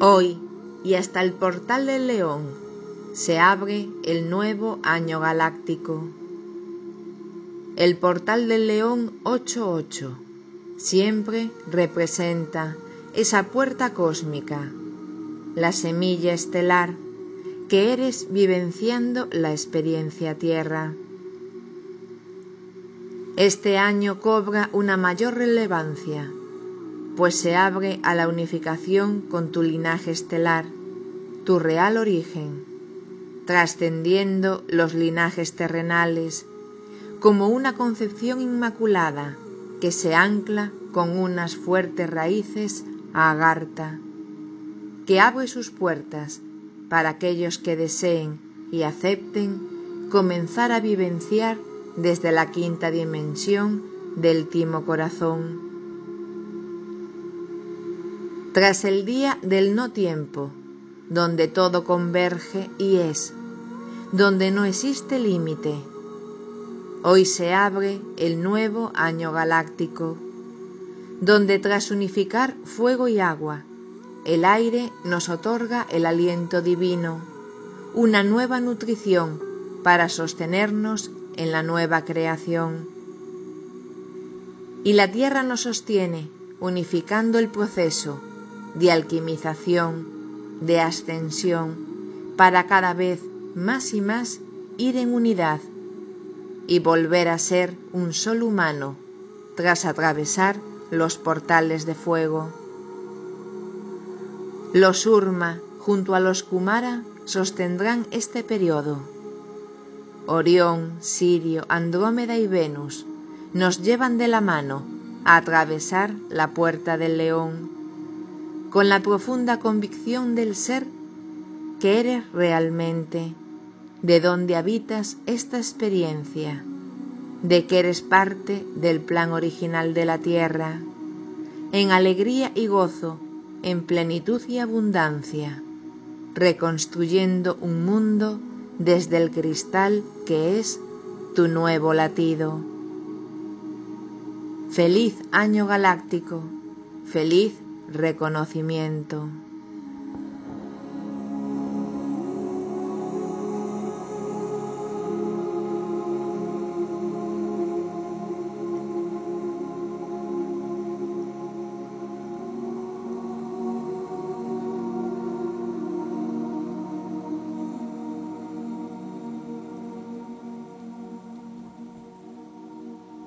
Hoy y hasta el portal del león se abre el nuevo año galáctico. El portal del león 88 siempre representa esa puerta cósmica, la semilla estelar que eres vivenciando la experiencia tierra. Este año cobra una mayor relevancia pues se abre a la unificación con tu linaje estelar, tu real origen, trascendiendo los linajes terrenales, como una concepción inmaculada que se ancla con unas fuertes raíces a Agartha, que abre sus puertas para aquellos que deseen y acepten comenzar a vivenciar desde la quinta dimensión del timo corazón tras el día del no tiempo, donde todo converge y es, donde no existe límite. Hoy se abre el nuevo año galáctico, donde tras unificar fuego y agua, el aire nos otorga el aliento divino, una nueva nutrición para sostenernos en la nueva creación. Y la tierra nos sostiene, unificando el proceso de alquimización, de ascensión, para cada vez más y más ir en unidad y volver a ser un solo humano tras atravesar los portales de fuego. Los Urma junto a los Kumara sostendrán este periodo. Orión, Sirio, Andrómeda y Venus nos llevan de la mano a atravesar la puerta del león con la profunda convicción del ser que eres realmente, de donde habitas esta experiencia, de que eres parte del plan original de la tierra, en alegría y gozo, en plenitud y abundancia, reconstruyendo un mundo desde el cristal que es tu nuevo latido. Feliz año galáctico, feliz reconocimiento.